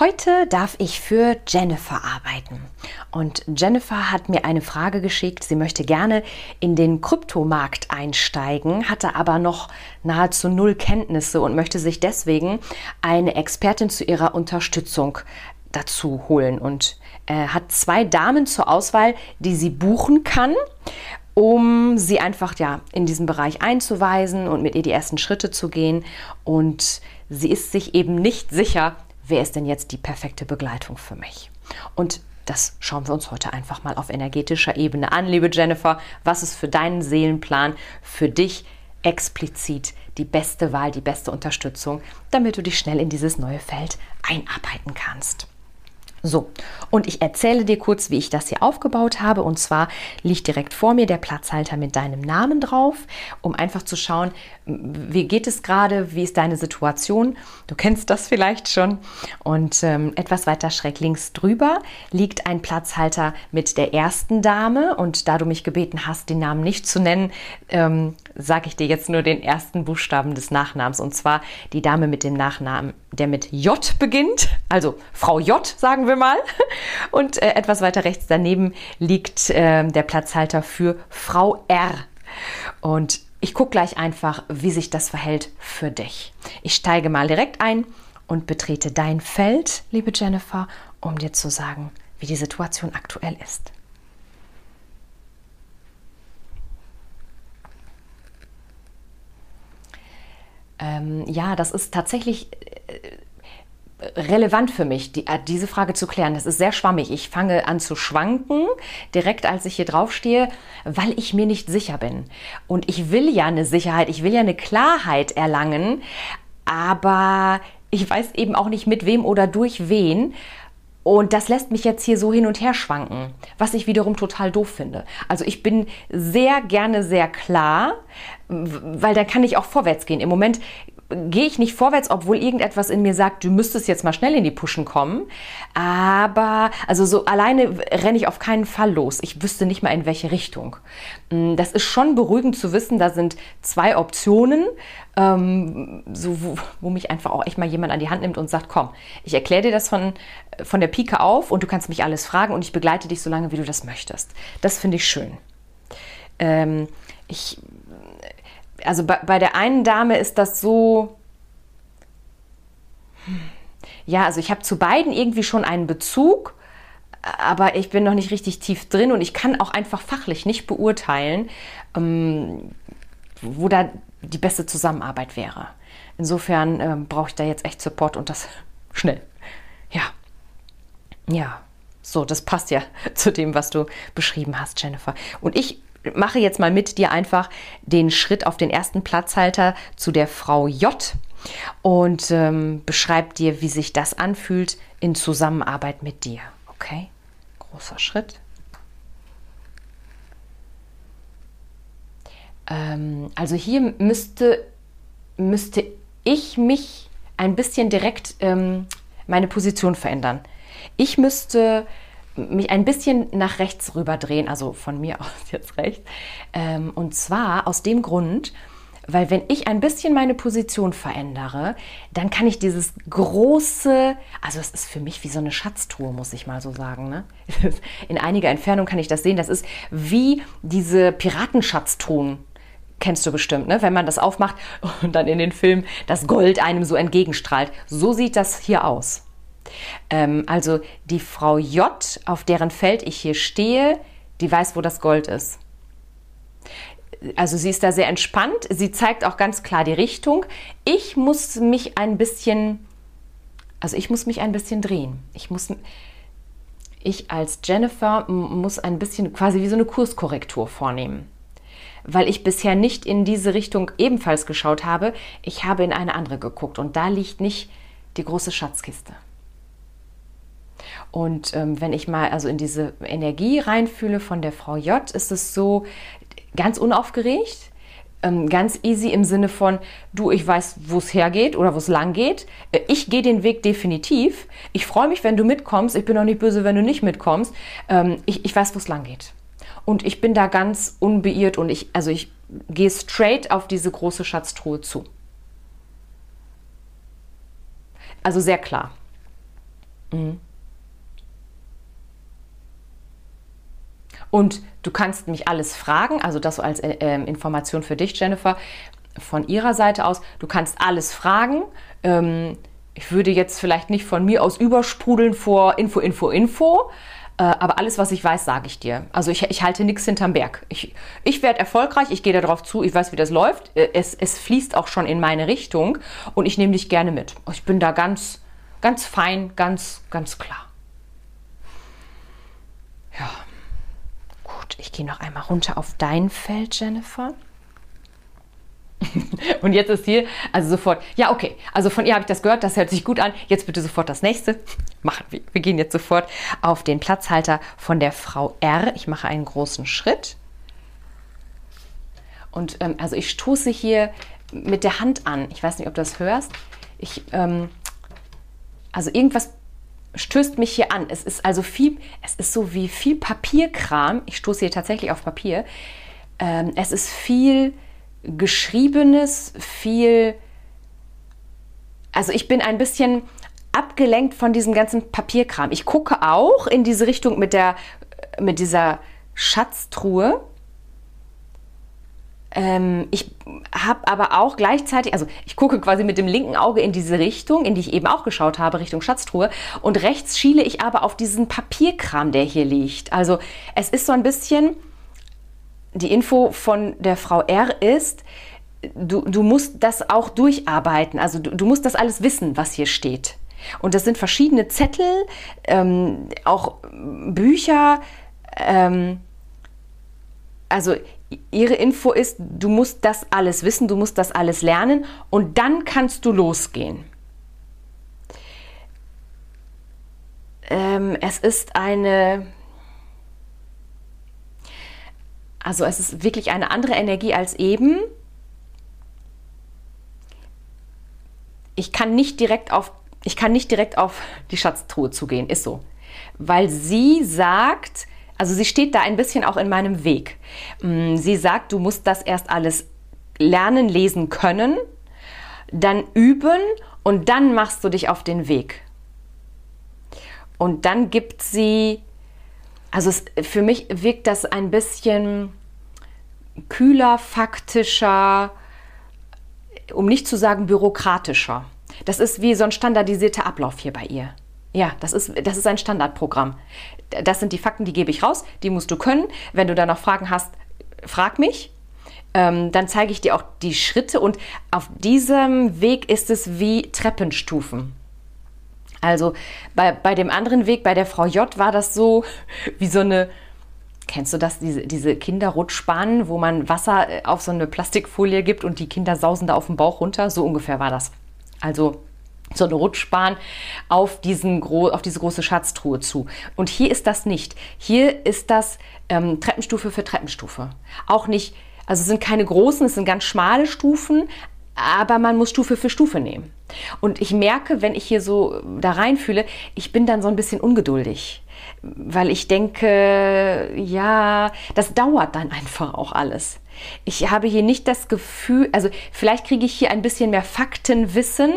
Heute darf ich für Jennifer arbeiten. Und Jennifer hat mir eine Frage geschickt. Sie möchte gerne in den Kryptomarkt einsteigen, hatte aber noch nahezu null Kenntnisse und möchte sich deswegen eine Expertin zu ihrer Unterstützung dazu holen und äh, hat zwei Damen zur Auswahl, die sie buchen kann um sie einfach ja in diesem Bereich einzuweisen und mit ihr die ersten Schritte zu gehen. Und sie ist sich eben nicht sicher, wer ist denn jetzt die perfekte Begleitung für mich? Und das schauen wir uns heute einfach mal auf energetischer Ebene an, liebe Jennifer. Was ist für deinen Seelenplan, für dich explizit die beste Wahl, die beste Unterstützung, damit du dich schnell in dieses neue Feld einarbeiten kannst? So, und ich erzähle dir kurz, wie ich das hier aufgebaut habe. Und zwar liegt direkt vor mir der Platzhalter mit deinem Namen drauf, um einfach zu schauen, wie geht es gerade, wie ist deine Situation. Du kennst das vielleicht schon. Und ähm, etwas weiter schräg links drüber liegt ein Platzhalter mit der ersten Dame. Und da du mich gebeten hast, den Namen nicht zu nennen, ähm, sage ich dir jetzt nur den ersten Buchstaben des Nachnamens. Und zwar die Dame mit dem Nachnamen, der mit J beginnt. Also Frau J, sagen wir mal. Und äh, etwas weiter rechts daneben liegt äh, der Platzhalter für Frau R. Und ich gucke gleich einfach, wie sich das verhält für dich. Ich steige mal direkt ein und betrete dein Feld, liebe Jennifer, um dir zu sagen, wie die Situation aktuell ist. Ähm, ja, das ist tatsächlich äh, relevant für mich, die, äh, diese Frage zu klären. Das ist sehr schwammig. Ich fange an zu schwanken, direkt als ich hier draufstehe, weil ich mir nicht sicher bin. Und ich will ja eine Sicherheit, ich will ja eine Klarheit erlangen, aber ich weiß eben auch nicht mit wem oder durch wen. Und das lässt mich jetzt hier so hin und her schwanken, was ich wiederum total doof finde. Also ich bin sehr gerne sehr klar, weil dann kann ich auch vorwärts gehen. Im Moment gehe ich nicht vorwärts, obwohl irgendetwas in mir sagt, du müsstest jetzt mal schnell in die Puschen kommen. Aber, also so alleine renne ich auf keinen Fall los. Ich wüsste nicht mal in welche Richtung. Mm, das ist schon beruhigend zu wissen, da sind zwei Optionen, ähm, so, wo, wo, mich einfach auch echt mal jemand an die Hand nimmt und sagt, komm, ich erkläre dir das von, von der Pike auf und du kannst mich alles fragen und ich begleite dich so lange, wie du das möchtest. Das finde ich schön. Ähm, ich also bei, bei der einen Dame ist das so, ja, also ich habe zu beiden irgendwie schon einen Bezug, aber ich bin noch nicht richtig tief drin und ich kann auch einfach fachlich nicht beurteilen, ähm, wo da die beste Zusammenarbeit wäre. Insofern ähm, brauche ich da jetzt echt Support und das schnell. Ja. Ja. So, das passt ja zu dem, was du beschrieben hast, Jennifer. Und ich mache jetzt mal mit dir einfach den Schritt auf den ersten Platzhalter zu der Frau J und ähm, beschreib dir, wie sich das anfühlt in Zusammenarbeit mit dir. Okay? Großer Schritt. Ähm, also hier müsste, müsste ich mich ein bisschen direkt ähm, meine Position verändern. Ich müsste mich ein bisschen nach rechts rüber drehen, also von mir aus jetzt rechts. Ähm, und zwar aus dem Grund, weil wenn ich ein bisschen meine Position verändere, dann kann ich dieses große, also es ist für mich wie so eine Schatztruhe, muss ich mal so sagen. Ne? In einiger Entfernung kann ich das sehen. Das ist wie diese Piratenschatztruhen. Kennst du bestimmt, ne? wenn man das aufmacht und dann in den Film das Gold einem so entgegenstrahlt. So sieht das hier aus. Ähm, also die Frau J, auf deren Feld ich hier stehe, die weiß, wo das Gold ist. Also sie ist da sehr entspannt. Sie zeigt auch ganz klar die Richtung. Ich muss mich ein bisschen, also ich muss mich ein bisschen drehen. Ich muss, ich als Jennifer muss ein bisschen quasi wie so eine Kurskorrektur vornehmen. weil ich bisher nicht in diese Richtung ebenfalls geschaut habe. Ich habe in eine andere geguckt und da liegt nicht die große Schatzkiste. Und ähm, wenn ich mal also in diese Energie reinfühle von der Frau J, ist es so ganz unaufgeregt, ähm, ganz easy im Sinne von, du, ich weiß, wo es hergeht oder wo es lang geht. Äh, ich gehe den Weg definitiv. Ich freue mich, wenn du mitkommst. Ich bin auch nicht böse, wenn du nicht mitkommst. Ähm, ich, ich weiß, wo es lang geht. Und ich bin da ganz unbeirrt und ich, also ich gehe straight auf diese große Schatztruhe zu. Also sehr klar. Mhm. Und du kannst mich alles fragen, also das so als äh, ähm, Information für dich, Jennifer, von ihrer Seite aus. Du kannst alles fragen. Ähm, ich würde jetzt vielleicht nicht von mir aus übersprudeln vor Info, Info, Info. Äh, aber alles, was ich weiß, sage ich dir. Also ich, ich halte nichts hinterm Berg. Ich, ich werde erfolgreich, ich gehe darauf zu, ich weiß, wie das läuft. Äh, es, es fließt auch schon in meine Richtung und ich nehme dich gerne mit. Ich bin da ganz, ganz fein, ganz, ganz klar. Ja. Gut, ich gehe noch einmal runter auf dein Feld, Jennifer. Und jetzt ist hier, also sofort, ja, okay, also von ihr habe ich das gehört, das hört sich gut an. Jetzt bitte sofort das nächste. Machen wir. Wir gehen jetzt sofort auf den Platzhalter von der Frau R. Ich mache einen großen Schritt. Und ähm, also ich stoße hier mit der Hand an. Ich weiß nicht, ob du das hörst. Ich, ähm, also irgendwas stößt mich hier an. Es ist also viel, es ist so wie viel Papierkram. Ich stoße hier tatsächlich auf Papier. Ähm, es ist viel Geschriebenes, viel. Also ich bin ein bisschen abgelenkt von diesem ganzen Papierkram. Ich gucke auch in diese Richtung mit der, mit dieser Schatztruhe ähm, ich habe aber auch gleichzeitig, also ich gucke quasi mit dem linken Auge in diese Richtung, in die ich eben auch geschaut habe, Richtung Schatztruhe. Und rechts schiele ich aber auf diesen Papierkram, der hier liegt. Also es ist so ein bisschen, die Info von der Frau R ist, du, du musst das auch durcharbeiten. Also du, du musst das alles wissen, was hier steht. Und das sind verschiedene Zettel, ähm, auch Bücher. Ähm, also ihre Info ist, du musst das alles wissen, du musst das alles lernen und dann kannst du losgehen. Ähm, es ist eine, also es ist wirklich eine andere Energie als eben. Ich kann nicht direkt auf, ich kann nicht direkt auf die Schatztruhe zugehen, ist so. Weil sie sagt, also sie steht da ein bisschen auch in meinem Weg. Mm, sie sagt, du musst das erst alles lernen, lesen können, dann üben und dann machst du dich auf den Weg. Und dann gibt sie, also es, für mich wirkt das ein bisschen kühler, faktischer, um nicht zu sagen bürokratischer. Das ist wie so ein standardisierter Ablauf hier bei ihr. Ja, das ist, das ist ein Standardprogramm. Das sind die Fakten, die gebe ich raus, die musst du können. Wenn du da noch Fragen hast, frag mich. Ähm, dann zeige ich dir auch die Schritte und auf diesem Weg ist es wie Treppenstufen. Also bei, bei dem anderen Weg, bei der Frau J, war das so wie so eine, kennst du das, diese, diese Kinderrutschbahnen, wo man Wasser äh, auf so eine Plastikfolie gibt und die Kinder sausen da auf den Bauch runter? So ungefähr war das. Also so eine Rutschbahn auf, diesen, auf diese große Schatztruhe zu. Und hier ist das nicht. Hier ist das ähm, Treppenstufe für Treppenstufe. Auch nicht, also es sind keine großen, es sind ganz schmale Stufen, aber man muss Stufe für Stufe nehmen. Und ich merke, wenn ich hier so da reinfühle, ich bin dann so ein bisschen ungeduldig, weil ich denke, ja, das dauert dann einfach auch alles. Ich habe hier nicht das Gefühl, also vielleicht kriege ich hier ein bisschen mehr Faktenwissen,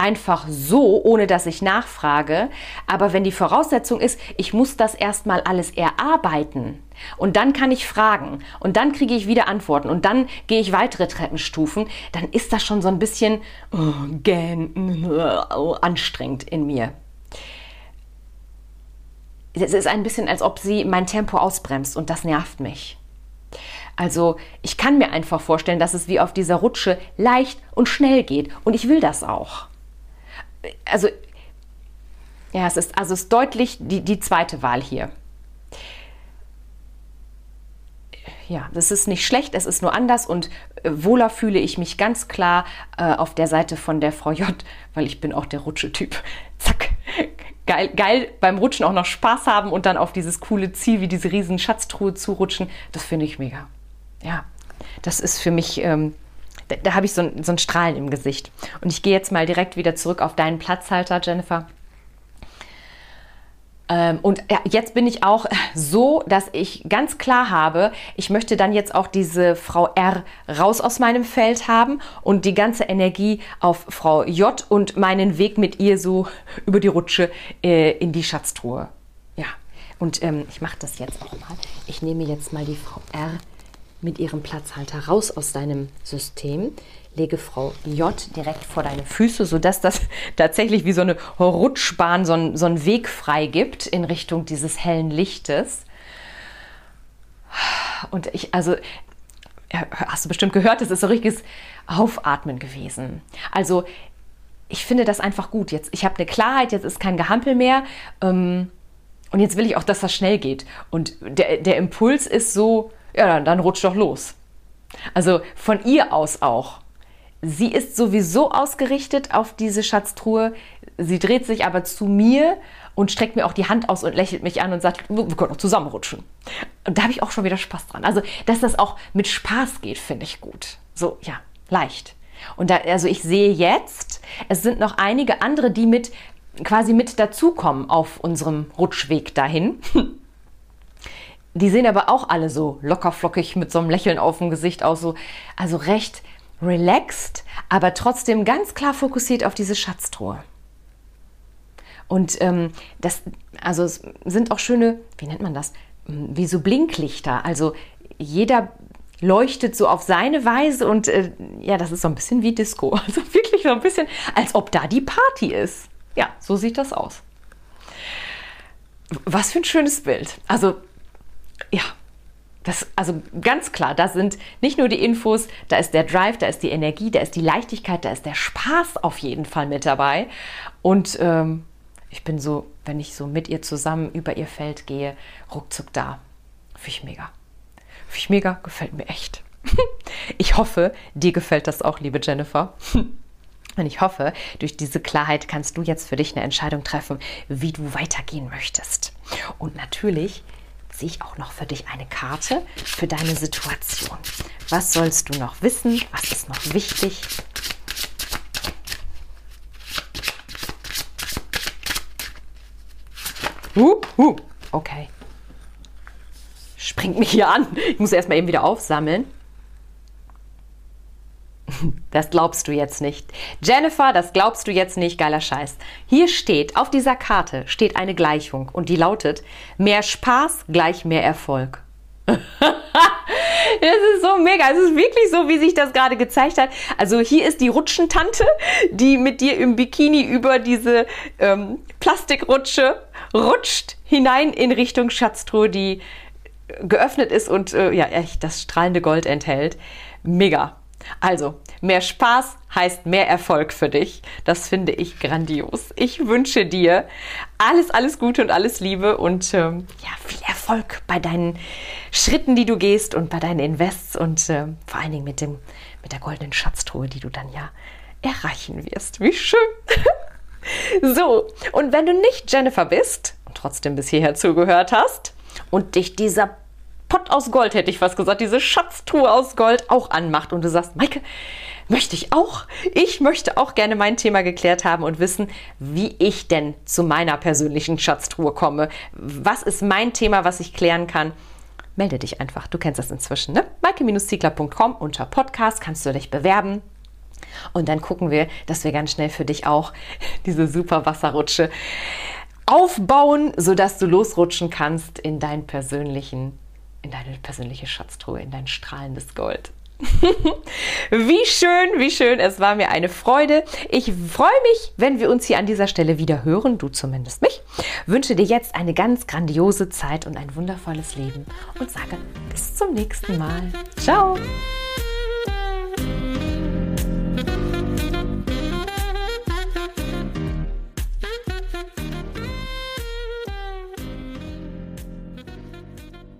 einfach so, ohne dass ich nachfrage. Aber wenn die Voraussetzung ist, ich muss das erstmal alles erarbeiten und dann kann ich fragen und dann kriege ich wieder Antworten und dann gehe ich weitere Treppenstufen, dann ist das schon so ein bisschen oh, oh, anstrengend in mir. Es ist ein bisschen, als ob sie mein Tempo ausbremst und das nervt mich. Also ich kann mir einfach vorstellen, dass es wie auf dieser Rutsche leicht und schnell geht und ich will das auch also ja, es ist, also es ist deutlich die, die zweite Wahl hier. ja, das ist nicht schlecht, es ist nur anders und äh, wohler fühle ich mich ganz klar äh, auf der Seite von der Frau J, weil ich bin auch der Rutschetyp. Zack. Geil, geil beim Rutschen auch noch Spaß haben und dann auf dieses coole Ziel wie diese riesen Schatztruhe zurutschen. Das finde ich mega. Ja, das ist für mich, ähm, da, da habe ich so ein, so ein Strahlen im Gesicht. Und ich gehe jetzt mal direkt wieder zurück auf deinen Platzhalter, Jennifer. Ähm, und jetzt bin ich auch so, dass ich ganz klar habe, ich möchte dann jetzt auch diese Frau R raus aus meinem Feld haben und die ganze Energie auf Frau J und meinen Weg mit ihr so über die Rutsche äh, in die Schatztruhe. Ja, und ähm, ich mache das jetzt auch mal. Ich nehme jetzt mal die Frau R mit ihrem Platzhalter raus aus deinem System lege Frau J direkt vor deine Füße, sodass das tatsächlich wie so eine Rutschbahn so, ein, so einen Weg frei gibt in Richtung dieses hellen Lichtes. Und ich, also, hast du bestimmt gehört, es ist so richtiges Aufatmen gewesen. Also, ich finde das einfach gut. Jetzt, ich habe eine Klarheit, jetzt ist kein Gehampel mehr. Ähm, und jetzt will ich auch, dass das schnell geht. Und der, der Impuls ist so, ja, dann, dann rutsch doch los. Also von ihr aus auch sie ist sowieso ausgerichtet auf diese Schatztruhe. Sie dreht sich aber zu mir und streckt mir auch die Hand aus und lächelt mich an und sagt, wir können auch zusammenrutschen. Und da habe ich auch schon wieder Spaß dran. Also, dass das auch mit Spaß geht, finde ich gut. So, ja, leicht. Und da, also ich sehe jetzt, es sind noch einige andere, die mit quasi mit dazukommen auf unserem Rutschweg dahin. Die sehen aber auch alle so lockerflockig mit so einem Lächeln auf dem Gesicht aus, so, also recht relaxed, aber trotzdem ganz klar fokussiert auf diese Schatztruhe. Und ähm, das, also es sind auch schöne, wie nennt man das? Hm, wie so Blinklichter. Also jeder leuchtet so auf seine Weise und äh, ja, das ist so ein bisschen wie Disco. Also wirklich so ein bisschen, als ob da die Party ist. Ja, so sieht das aus. Was für ein schönes Bild. Also, ja, das, also ganz klar, da sind nicht nur die Infos, da ist der Drive, da ist die Energie, da ist die Leichtigkeit, da ist der Spaß auf jeden Fall mit dabei. Und ähm, ich bin so, wenn ich so mit ihr zusammen über ihr Feld gehe, ruckzuck da. Finde ich mega. Finde ich mega, gefällt mir echt. ich hoffe, dir gefällt das auch, liebe Jennifer. Und ich hoffe, durch diese Klarheit kannst du jetzt für dich eine Entscheidung treffen, wie du weitergehen möchtest. Und natürlich ziehe ich auch noch für dich eine Karte für deine Situation. Was sollst du noch wissen? Was ist noch wichtig? Uh, uh, okay. Springt mich hier an. Ich muss erstmal eben wieder aufsammeln. Das glaubst du jetzt nicht. Jennifer, das glaubst du jetzt nicht, geiler Scheiß. Hier steht, auf dieser Karte steht eine Gleichung und die lautet, mehr Spaß gleich mehr Erfolg. das ist so mega. Es ist wirklich so, wie sich das gerade gezeigt hat. Also hier ist die Rutschentante, die mit dir im Bikini über diese ähm, Plastikrutsche rutscht hinein in Richtung Schatztruhe, die geöffnet ist und äh, ja echt das strahlende Gold enthält. Mega. Also, mehr Spaß heißt mehr Erfolg für dich. Das finde ich grandios. Ich wünsche dir alles, alles Gute und alles Liebe und ähm, ja, viel Erfolg bei deinen Schritten, die du gehst und bei deinen Invests und äh, vor allen Dingen mit, dem, mit der goldenen Schatztruhe, die du dann ja erreichen wirst. Wie schön! so, und wenn du nicht Jennifer bist und trotzdem bis hierher zugehört hast und dich dieser Pott aus Gold, hätte ich fast gesagt, diese Schatztruhe aus Gold auch anmacht und du sagst, Maike, möchte ich auch. Ich möchte auch gerne mein Thema geklärt haben und wissen, wie ich denn zu meiner persönlichen Schatztruhe komme. Was ist mein Thema, was ich klären kann? Melde dich einfach. Du kennst das inzwischen, ne? maike-ziegler.com unter Podcast kannst du dich bewerben. Und dann gucken wir, dass wir ganz schnell für dich auch diese super Wasserrutsche aufbauen, sodass du losrutschen kannst in deinen persönlichen in deine persönliche Schatztruhe, in dein strahlendes Gold. wie schön, wie schön. Es war mir eine Freude. Ich freue mich, wenn wir uns hier an dieser Stelle wieder hören, du zumindest mich. Wünsche dir jetzt eine ganz grandiose Zeit und ein wundervolles Leben und sage bis zum nächsten Mal. Ciao.